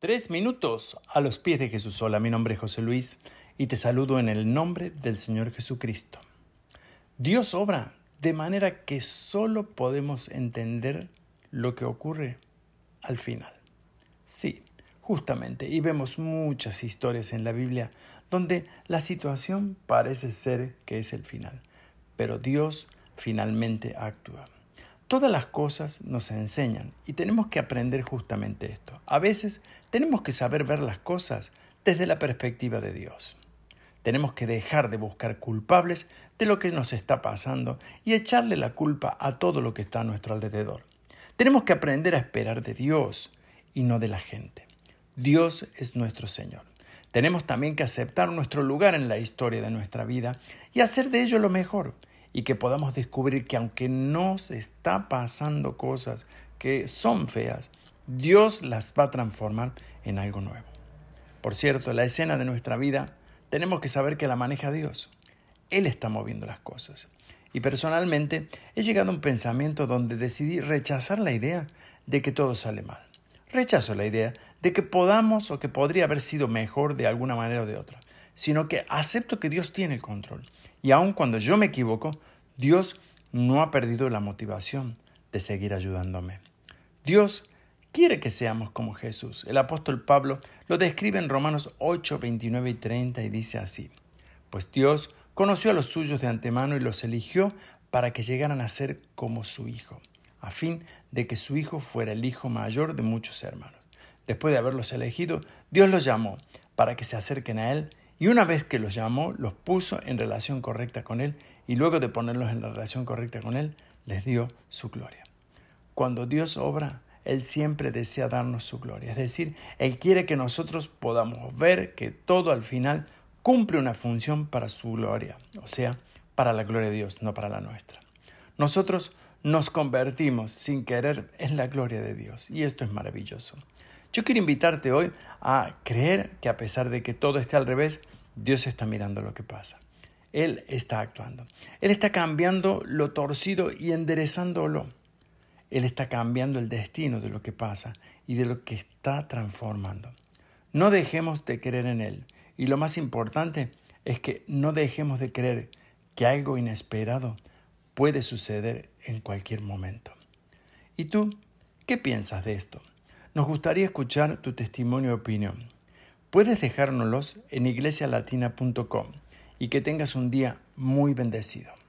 Tres minutos a los pies de Jesús. Hola, mi nombre es José Luis y te saludo en el nombre del Señor Jesucristo. Dios obra de manera que solo podemos entender lo que ocurre al final. Sí, justamente, y vemos muchas historias en la Biblia donde la situación parece ser que es el final, pero Dios finalmente actúa. Todas las cosas nos enseñan y tenemos que aprender justamente esto. A veces tenemos que saber ver las cosas desde la perspectiva de Dios. Tenemos que dejar de buscar culpables de lo que nos está pasando y echarle la culpa a todo lo que está a nuestro alrededor. Tenemos que aprender a esperar de Dios y no de la gente. Dios es nuestro Señor. Tenemos también que aceptar nuestro lugar en la historia de nuestra vida y hacer de ello lo mejor y que podamos descubrir que aunque nos está pasando cosas que son feas, Dios las va a transformar en algo nuevo. Por cierto, la escena de nuestra vida tenemos que saber que la maneja Dios. Él está moviendo las cosas. Y personalmente he llegado a un pensamiento donde decidí rechazar la idea de que todo sale mal. Rechazo la idea de que podamos o que podría haber sido mejor de alguna manera o de otra, sino que acepto que Dios tiene el control y aun cuando yo me equivoco, Dios no ha perdido la motivación de seguir ayudándome. Dios quiere que seamos como Jesús. El apóstol Pablo lo describe en Romanos 8, 29 y 30 y dice así, pues Dios conoció a los suyos de antemano y los eligió para que llegaran a ser como su Hijo, a fin de que su Hijo fuera el Hijo mayor de muchos hermanos. Después de haberlos elegido, Dios los llamó para que se acerquen a Él y una vez que los llamó, los puso en relación correcta con Él y luego de ponerlos en la relación correcta con Él, les dio su gloria. Cuando Dios obra, Él siempre desea darnos su gloria. Es decir, Él quiere que nosotros podamos ver que todo al final cumple una función para su gloria, o sea, para la gloria de Dios, no para la nuestra. Nosotros nos convertimos sin querer en la gloria de Dios y esto es maravilloso. Yo quiero invitarte hoy a creer que a pesar de que todo esté al revés, Dios está mirando lo que pasa. Él está actuando. Él está cambiando lo torcido y enderezándolo. Él está cambiando el destino de lo que pasa y de lo que está transformando. No dejemos de creer en Él. Y lo más importante es que no dejemos de creer que algo inesperado puede suceder en cualquier momento. ¿Y tú qué piensas de esto? Nos gustaría escuchar tu testimonio y opinión. Puedes dejárnoslos en iglesialatina.com y que tengas un día muy bendecido.